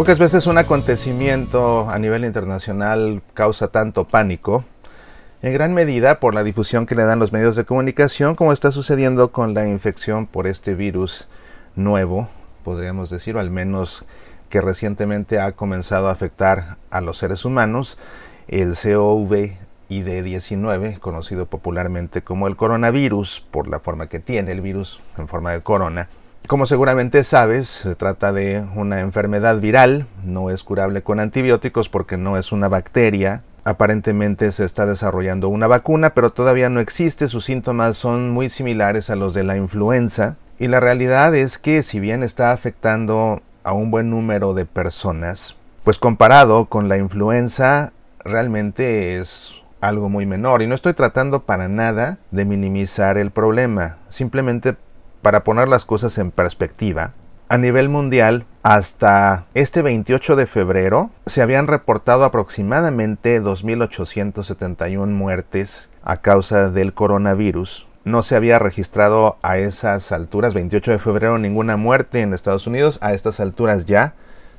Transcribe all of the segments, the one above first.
Pocas veces un acontecimiento a nivel internacional causa tanto pánico, en gran medida por la difusión que le dan los medios de comunicación, como está sucediendo con la infección por este virus nuevo, podríamos decir, o al menos que recientemente ha comenzado a afectar a los seres humanos, el COVID-19, conocido popularmente como el coronavirus, por la forma que tiene el virus en forma de corona. Como seguramente sabes, se trata de una enfermedad viral, no es curable con antibióticos porque no es una bacteria. Aparentemente se está desarrollando una vacuna, pero todavía no existe. Sus síntomas son muy similares a los de la influenza. Y la realidad es que si bien está afectando a un buen número de personas, pues comparado con la influenza, realmente es algo muy menor. Y no estoy tratando para nada de minimizar el problema. Simplemente para poner las cosas en perspectiva, a nivel mundial, hasta este 28 de febrero, se habían reportado aproximadamente 2.871 muertes a causa del coronavirus. No se había registrado a esas alturas, 28 de febrero, ninguna muerte en Estados Unidos. A estas alturas ya,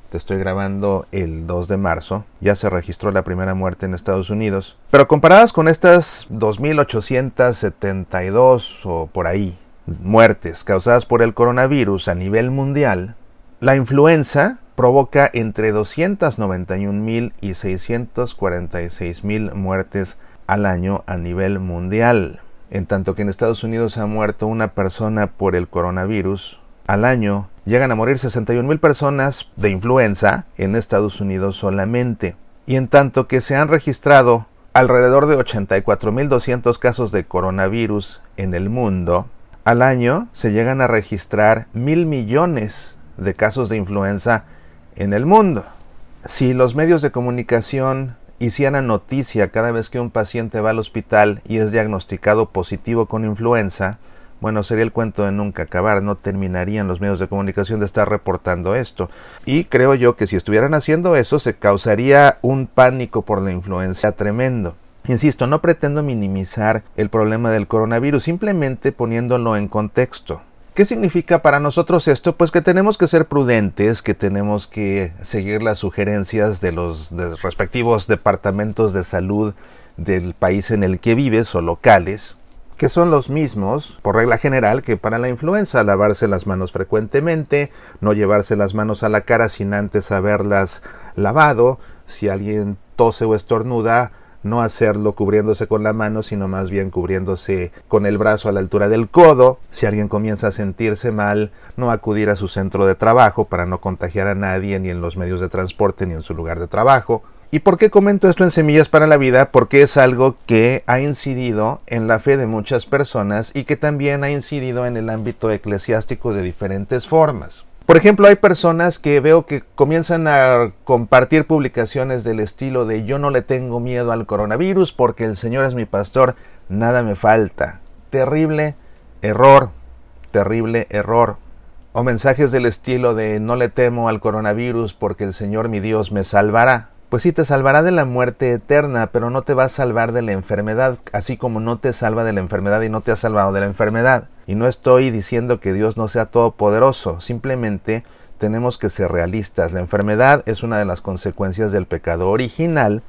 te estoy grabando el 2 de marzo, ya se registró la primera muerte en Estados Unidos. Pero comparadas con estas 2.872 o por ahí muertes causadas por el coronavirus a nivel mundial, la influenza provoca entre 291.000 y 646.000 muertes al año a nivel mundial. En tanto que en Estados Unidos ha muerto una persona por el coronavirus, al año llegan a morir 61.000 personas de influenza en Estados Unidos solamente. Y en tanto que se han registrado alrededor de 84.200 casos de coronavirus en el mundo, al año se llegan a registrar mil millones de casos de influenza en el mundo. Si los medios de comunicación hicieran noticia cada vez que un paciente va al hospital y es diagnosticado positivo con influenza, bueno, sería el cuento de nunca acabar, no terminarían los medios de comunicación de estar reportando esto. Y creo yo que si estuvieran haciendo eso, se causaría un pánico por la influenza tremendo. Insisto, no pretendo minimizar el problema del coronavirus, simplemente poniéndolo en contexto. ¿Qué significa para nosotros esto? Pues que tenemos que ser prudentes, que tenemos que seguir las sugerencias de los, respectivos departamentos de salud del país en el que vives o locales, que son los mismos, por regla general, que para la influenza, lavarse las manos frecuentemente, no llevarse las manos a la cara sin antes haberlas lavado, si alguien tose o estornuda, no hacerlo cubriéndose con la mano, sino más bien cubriéndose con el brazo a la altura del codo. Si alguien comienza a sentirse mal, no acudir a su centro de trabajo para no contagiar a nadie ni en los medios de transporte ni en su lugar de trabajo. ¿Y por qué comento esto en Semillas para la Vida? Porque es algo que ha incidido en la fe de muchas personas y que también ha incidido en el ámbito eclesiástico de diferentes formas. Por ejemplo, hay personas que veo que comienzan a compartir publicaciones del estilo de yo no le tengo miedo al coronavirus porque el Señor es mi pastor, nada me falta. Terrible error, terrible error. O mensajes del estilo de no le temo al coronavirus porque el Señor mi Dios me salvará. Pues sí, te salvará de la muerte eterna, pero no te va a salvar de la enfermedad, así como no te salva de la enfermedad y no te ha salvado de la enfermedad. Y no estoy diciendo que Dios no sea todopoderoso, simplemente tenemos que ser realistas. La enfermedad es una de las consecuencias del pecado original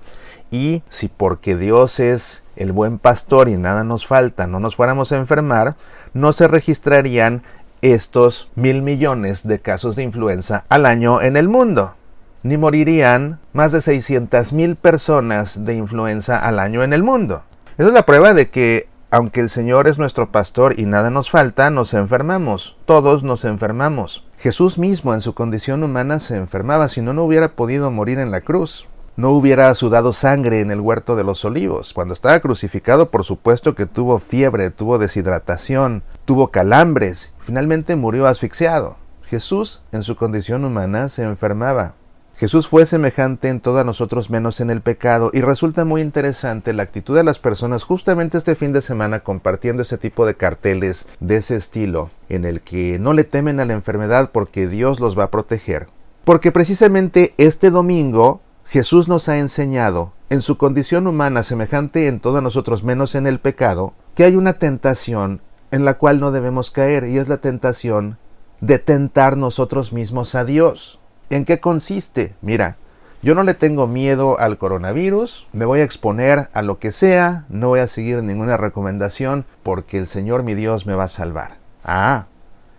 y si porque Dios es el buen pastor y nada nos falta, no nos fuéramos a enfermar, no se registrarían estos mil millones de casos de influenza al año en el mundo ni morirían más de 600.000 personas de influenza al año en el mundo. Esa es la prueba de que, aunque el Señor es nuestro pastor y nada nos falta, nos enfermamos. Todos nos enfermamos. Jesús mismo en su condición humana se enfermaba, si no, no hubiera podido morir en la cruz. No hubiera sudado sangre en el huerto de los olivos. Cuando estaba crucificado, por supuesto que tuvo fiebre, tuvo deshidratación, tuvo calambres, finalmente murió asfixiado. Jesús, en su condición humana, se enfermaba. Jesús fue semejante en todo a nosotros menos en el pecado y resulta muy interesante la actitud de las personas justamente este fin de semana compartiendo ese tipo de carteles de ese estilo en el que no le temen a la enfermedad porque Dios los va a proteger. Porque precisamente este domingo Jesús nos ha enseñado, en su condición humana semejante en todo a nosotros menos en el pecado, que hay una tentación en la cual no debemos caer y es la tentación de tentar nosotros mismos a Dios. ¿En qué consiste? Mira, yo no le tengo miedo al coronavirus, me voy a exponer a lo que sea, no voy a seguir ninguna recomendación porque el Señor mi Dios me va a salvar. Ah,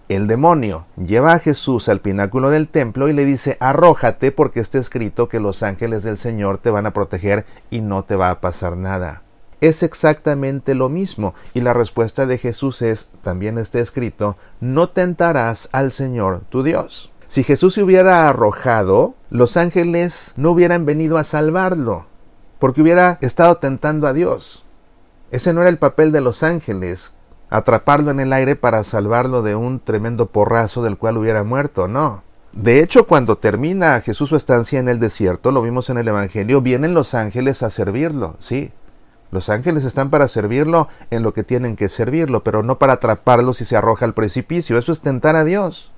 el demonio lleva a Jesús al pináculo del templo y le dice, arrójate porque está escrito que los ángeles del Señor te van a proteger y no te va a pasar nada. Es exactamente lo mismo y la respuesta de Jesús es, también está escrito, no tentarás al Señor tu Dios. Si Jesús se hubiera arrojado, los ángeles no hubieran venido a salvarlo, porque hubiera estado tentando a Dios. Ese no era el papel de los ángeles, atraparlo en el aire para salvarlo de un tremendo porrazo del cual hubiera muerto, no. De hecho, cuando termina Jesús su estancia en el desierto, lo vimos en el Evangelio, vienen los ángeles a servirlo, sí. Los ángeles están para servirlo en lo que tienen que servirlo, pero no para atraparlo si se arroja al precipicio. Eso es tentar a Dios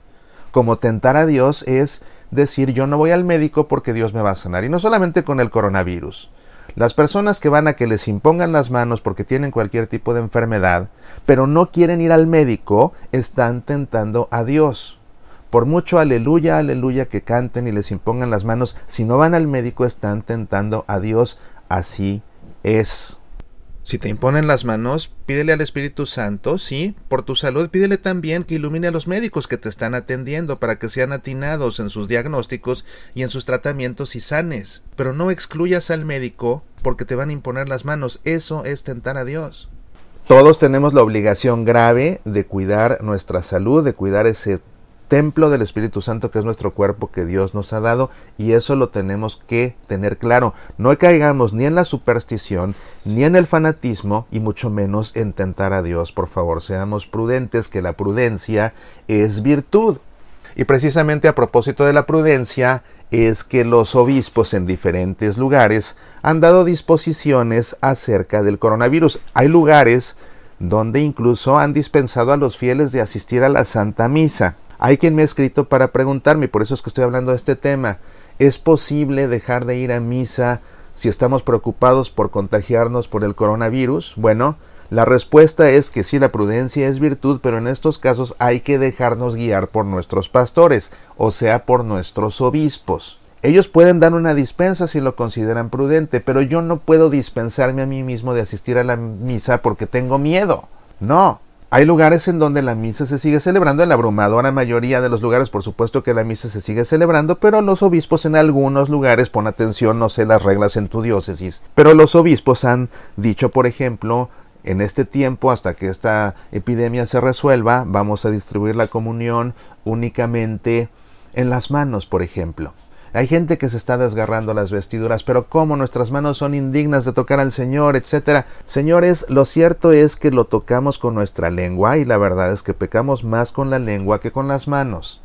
como tentar a Dios es decir yo no voy al médico porque Dios me va a sanar. Y no solamente con el coronavirus. Las personas que van a que les impongan las manos porque tienen cualquier tipo de enfermedad, pero no quieren ir al médico, están tentando a Dios. Por mucho aleluya, aleluya que canten y les impongan las manos, si no van al médico están tentando a Dios. Así es. Si te imponen las manos, pídele al Espíritu Santo, sí, por tu salud, pídele también que ilumine a los médicos que te están atendiendo para que sean atinados en sus diagnósticos y en sus tratamientos y sanes. Pero no excluyas al médico porque te van a imponer las manos, eso es tentar a Dios. Todos tenemos la obligación grave de cuidar nuestra salud, de cuidar ese templo del Espíritu Santo que es nuestro cuerpo que Dios nos ha dado y eso lo tenemos que tener claro. No caigamos ni en la superstición, ni en el fanatismo y mucho menos en tentar a Dios. Por favor, seamos prudentes que la prudencia es virtud. Y precisamente a propósito de la prudencia es que los obispos en diferentes lugares han dado disposiciones acerca del coronavirus. Hay lugares donde incluso han dispensado a los fieles de asistir a la Santa Misa. Hay quien me ha escrito para preguntarme, por eso es que estoy hablando de este tema, ¿es posible dejar de ir a misa si estamos preocupados por contagiarnos por el coronavirus? Bueno, la respuesta es que sí, la prudencia es virtud, pero en estos casos hay que dejarnos guiar por nuestros pastores, o sea, por nuestros obispos. Ellos pueden dar una dispensa si lo consideran prudente, pero yo no puedo dispensarme a mí mismo de asistir a la misa porque tengo miedo. No, hay lugares en donde la misa se sigue celebrando, en la abrumadora mayoría de los lugares por supuesto que la misa se sigue celebrando, pero los obispos en algunos lugares, pon atención, no sé las reglas en tu diócesis, pero los obispos han dicho, por ejemplo, en este tiempo, hasta que esta epidemia se resuelva, vamos a distribuir la comunión únicamente en las manos, por ejemplo. Hay gente que se está desgarrando las vestiduras, pero como nuestras manos son indignas de tocar al Señor, etcétera. Señores, lo cierto es que lo tocamos con nuestra lengua y la verdad es que pecamos más con la lengua que con las manos.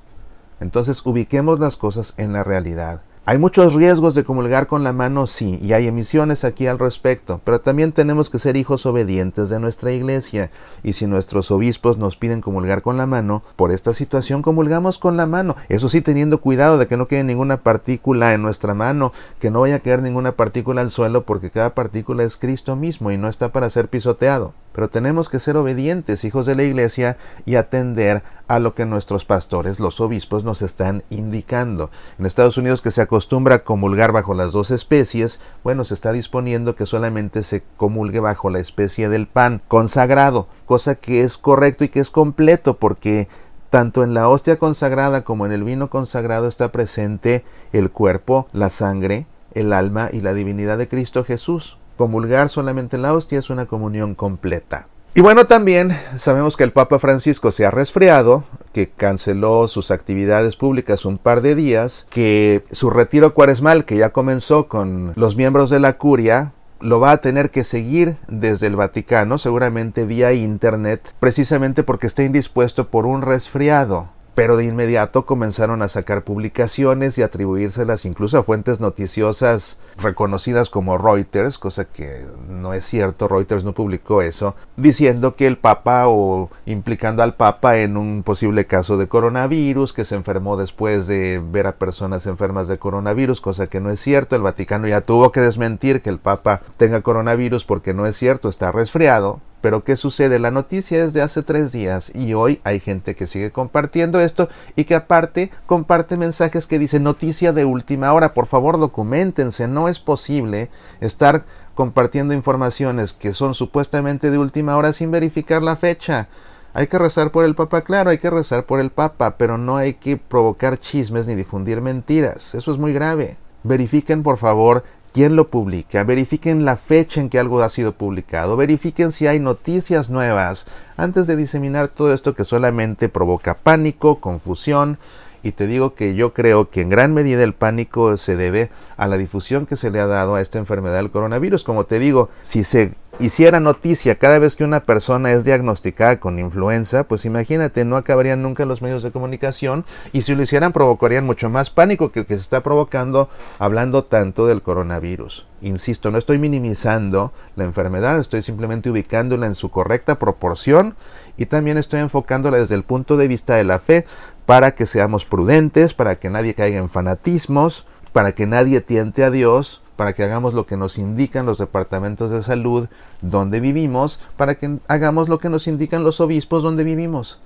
Entonces ubiquemos las cosas en la realidad. Hay muchos riesgos de comulgar con la mano, sí, y hay emisiones aquí al respecto, pero también tenemos que ser hijos obedientes de nuestra iglesia, y si nuestros obispos nos piden comulgar con la mano, por esta situación comulgamos con la mano, eso sí teniendo cuidado de que no quede ninguna partícula en nuestra mano, que no vaya a caer ninguna partícula al suelo, porque cada partícula es Cristo mismo y no está para ser pisoteado. Pero tenemos que ser obedientes, hijos de la iglesia, y atender a lo que nuestros pastores, los obispos, nos están indicando. En Estados Unidos que se acostumbra a comulgar bajo las dos especies, bueno, se está disponiendo que solamente se comulgue bajo la especie del pan consagrado, cosa que es correcto y que es completo porque tanto en la hostia consagrada como en el vino consagrado está presente el cuerpo, la sangre, el alma y la divinidad de Cristo Jesús. Comulgar solamente en la hostia es una comunión completa. Y bueno, también sabemos que el Papa Francisco se ha resfriado, que canceló sus actividades públicas un par de días, que su retiro cuaresmal, que ya comenzó con los miembros de la curia, lo va a tener que seguir desde el Vaticano, seguramente vía Internet, precisamente porque está indispuesto por un resfriado pero de inmediato comenzaron a sacar publicaciones y atribuírselas incluso a fuentes noticiosas reconocidas como Reuters, cosa que no es cierto, Reuters no publicó eso, diciendo que el Papa o implicando al Papa en un posible caso de coronavirus, que se enfermó después de ver a personas enfermas de coronavirus, cosa que no es cierto, el Vaticano ya tuvo que desmentir que el Papa tenga coronavirus porque no es cierto, está resfriado, Pero ¿qué sucede? La noticia es de hace tres días y hoy hay gente que sigue compartiendo esto y que aparte comparte mensajes que dicen noticia de última hora. Por favor, documentense. No es posible estar compartiendo informaciones que son supuestamente de última hora sin verificar la fecha. Hay que rezar por el Papa, claro, hay que rezar por el Papa, pero no hay que provocar chismes ni difundir mentiras. Eso es muy grave. Verifiquen, por favor, quién lo publica, verifiquen la fecha en que algo ha sido publicado, verifiquen si hay noticias nuevas antes de diseminar todo esto que solamente provoca pánico, confusión y te digo que yo creo que en gran medida el pánico se debe a la difusión que se le ha dado a esta enfermedad del coronavirus. Como te digo, si se hiciera noticia cada vez que una persona es diagnosticada con influenza, pues imagínate, no acabarían nunca los medios de comunicación y si lo hicieran provocarían mucho más pánico que el que se está provocando hablando tanto del coronavirus. Insisto, no estoy minimizando la enfermedad, estoy simplemente ubicándola en su correcta proporción y también estoy enfocándola desde el punto de vista de la fe para que seamos prudentes, para que nadie caiga en fanatismos, para que nadie tiente a Dios, para que hagamos lo que nos indican los departamentos de salud donde vivimos, para que hagamos lo que nos indican los obispos donde vivimos.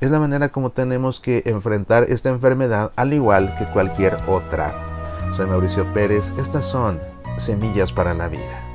Es la manera como tenemos que enfrentar esta enfermedad al igual que cualquier otra. Soy Mauricio Pérez, estas son Semillas para la Vida.